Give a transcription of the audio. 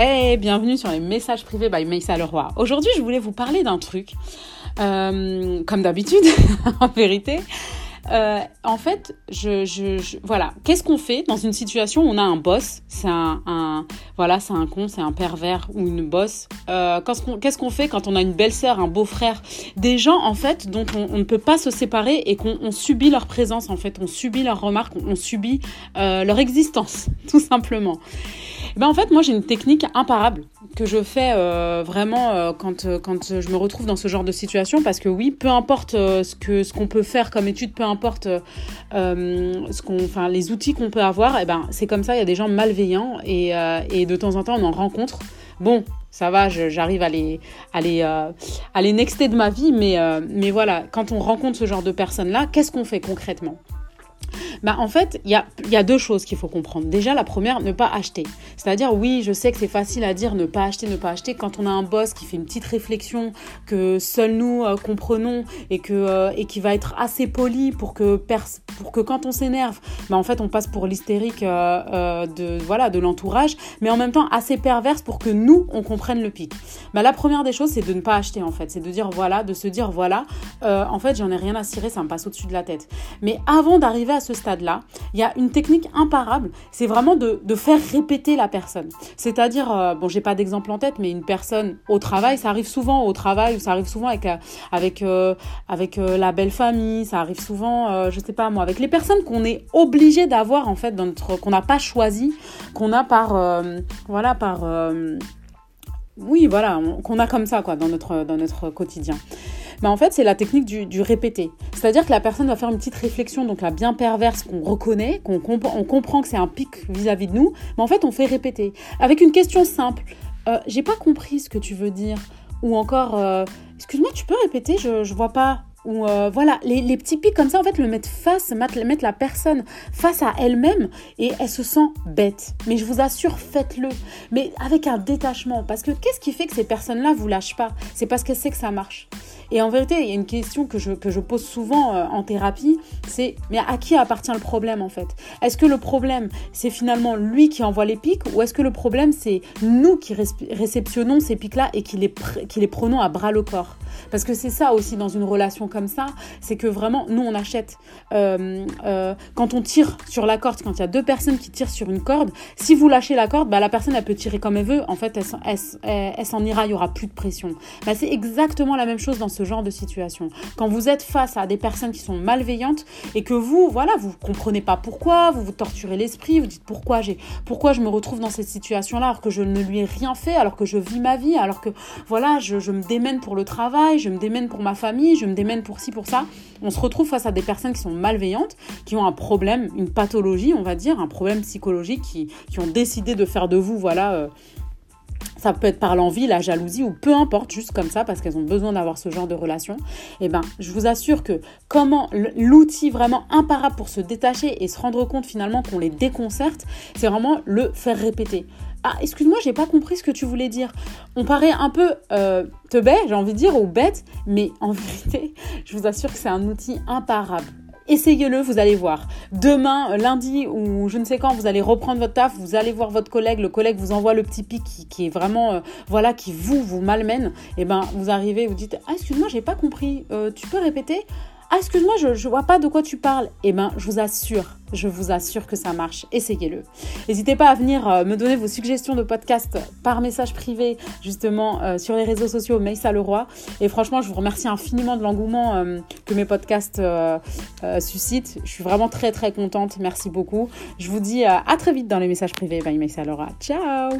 Hey, bienvenue sur les messages privés by Maïssa Leroy. Aujourd'hui, je voulais vous parler d'un truc, euh, comme d'habitude, en vérité. Euh, en fait, je, je, voilà, qu'est-ce qu'on fait dans une situation où on a un boss, c'est un, voilà, c'est un con, c'est un pervers ou une boss. Euh, qu'est-ce qu'on fait quand on a une belle-sœur, un beau-frère, des gens en fait dont on, ne peut pas se séparer et qu'on subit leur présence en fait, on subit leurs remarques, on, on subit euh, leur existence, tout simplement. Ben en fait, moi j'ai une technique imparable que je fais euh, vraiment euh, quand, euh, quand je me retrouve dans ce genre de situation parce que oui, peu importe ce ce qu'on peut faire comme étude, peu importe ce les outils qu'on peut avoir, et eh ben c'est comme ça. Il y a des gens malveillants et, et de temps en temps on en rencontre. Bon, ça va, j'arrive à les, à, les, à les nexter de ma vie, mais, mais voilà, quand on rencontre ce genre de personnes-là, qu'est-ce qu'on fait concrètement? Bah, en fait, il y a, deux choses qu'il faut comprendre. Déjà, la première, ne pas acheter. C'est-à-dire, oui, je sais que c'est facile à dire ne pas acheter, ne pas acheter. Quand on a un boss qui fait une petite réflexion que seuls nous euh, comprenons et, que, euh, et qui va être assez poli pour que, pour que quand on s'énerve, bah, en fait, on passe pour l'hystérique euh, de voilà de l'entourage, mais en même temps assez perverse pour que nous, on comprenne le pic. Bah, la première des choses, c'est de ne pas acheter, en fait. C'est de dire voilà, de se dire voilà, en fait, j'en ai rien à cirer, ça me passe au-dessus de la tête. Mais avant d'arriver à ce stade-là, il y a une technique imparable, c'est vraiment de, faire répéter la personne. C'est-à-dire, euh, bon, j'ai pas d'exemple en tête, mais une personne au travail, ça arrive souvent au travail, ça arrive souvent avec, euh, avec, euh, avec la belle famille, ça arrive souvent, je sais pas moi, avec les personnes qu'on est obligé d'avoir en fait, dans notre, qu'on n'a pas choisi, qu'on a par, voilà, par oui, voilà, qu'on a comme ça, quoi, dans notre, dans notre quotidien. Mais en fait, c'est la technique du répéter. C'est-à-dire que la personne va faire une petite réflexion, donc la bien perverse qu'on reconnaît, qu'on on comprend que c'est un pic vis-à-vis de nous, mais en fait, on fait répéter. Avec une question simple. Euh, J'ai pas compris ce que tu veux dire. Ou encore, euh, excuse-moi, tu peux répéter, je, vois pas ou euh, voilà, les, petits pics comme ça, en fait, le mettre face, mettre la personne face à elle-même et elle se sent bête. Mais je vous assure, faites-le. Mais avec un détachement. Parce que qu'est-ce qui fait que ces personnes-là vous lâchent pas? C'est parce qu'elles savent que ça marche. Et en vérité, il y a une question que je, que je pose souvent euh, en thérapie, c'est mais à qui appartient le problème en fait? Est-ce que le problème, c'est finalement lui qui envoie les pics ou est-ce que le problème, c'est nous qui réceptionnons ces pics-là et qui les, qui les prenons à bras le corps? Parce que c'est ça aussi dans une relation comme ça, c'est que vraiment, nous, on achète. Euh, euh, quand on tire sur la corde, quand il y a deux personnes qui tirent sur une corde, si vous lâchez la corde, bah, la personne, elle peut tirer comme elle veut. En fait, elle, s'en ira, il y aura plus de pression. Bah, c'est exactement la même chose dans ce genre de situation. Quand vous êtes face à des personnes qui sont malveillantes et que vous, voilà, vous comprenez pas pourquoi, vous vous torturez l'esprit, vous dites pourquoi j'ai, pourquoi je me retrouve dans cette situation-là alors que je ne lui ai rien fait, alors que je vis ma vie, alors que voilà, je, je me démène pour le travail, je me démène pour ma famille, je me démène pour ci, pour ça. On se retrouve face à des personnes qui sont malveillantes, qui ont un problème, une pathologie, on va dire, un problème psychologique, qui, qui ont décidé de faire de vous, voilà, euh, ça peut être par l'envie, la jalousie ou peu importe, juste comme ça parce qu'elles ont besoin d'avoir ce genre de relation. Et eh ben, je vous assure que comment l'outil vraiment imparable pour se détacher et se rendre compte finalement qu'on les déconcerte, c'est vraiment le faire répéter. Ah, excuse-moi, j'ai pas compris ce que tu voulais dire. On paraît un peu euh, teubé, j'ai envie de dire, ou bête, mais en vérité, je vous assure que c'est un outil imparable. Essayez-le, vous allez voir. Demain, lundi ou je ne sais quand, vous allez reprendre votre taf, vous allez voir votre collègue, le collègue vous envoie le petit pic qui, est vraiment, euh, voilà, qui vous, vous malmène. Et eh ben, vous arrivez, vous dites, ah, excuse-moi, j'ai pas compris. Euh, tu peux répéter? Ah, excuse-moi, je, ne vois pas de quoi tu parles. Eh ben, je vous assure, je vous assure que ça marche. Essayez-le. N'hésitez pas à venir euh, me donner vos suggestions de podcast par message privé, justement, euh, sur les réseaux sociaux Maïssa Leroy. Et franchement, je vous remercie infiniment de l'engouement euh, que mes podcasts suscitent. Je suis vraiment très, très contente. Merci beaucoup. Je vous dis à très vite dans les messages privés. Bye Maïssa Leroy. Ciao